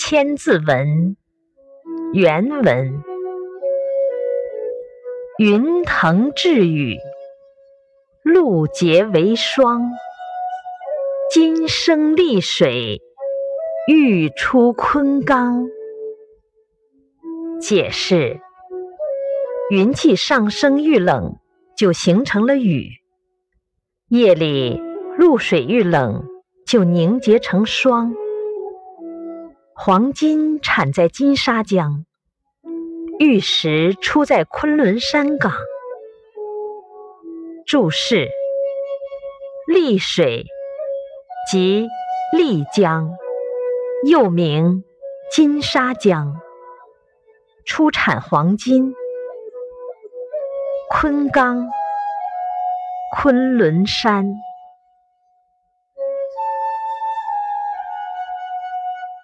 千字文》原文：云腾致雨，露结为霜。金生丽水，玉出昆冈。解释：云气上升遇冷，就形成了雨；夜里露水遇冷，就凝结成霜。黄金产在金沙江，玉石出在昆仑山岗。注释：丽水。即丽江，又名金沙江，出产黄金。昆冈，昆仑山。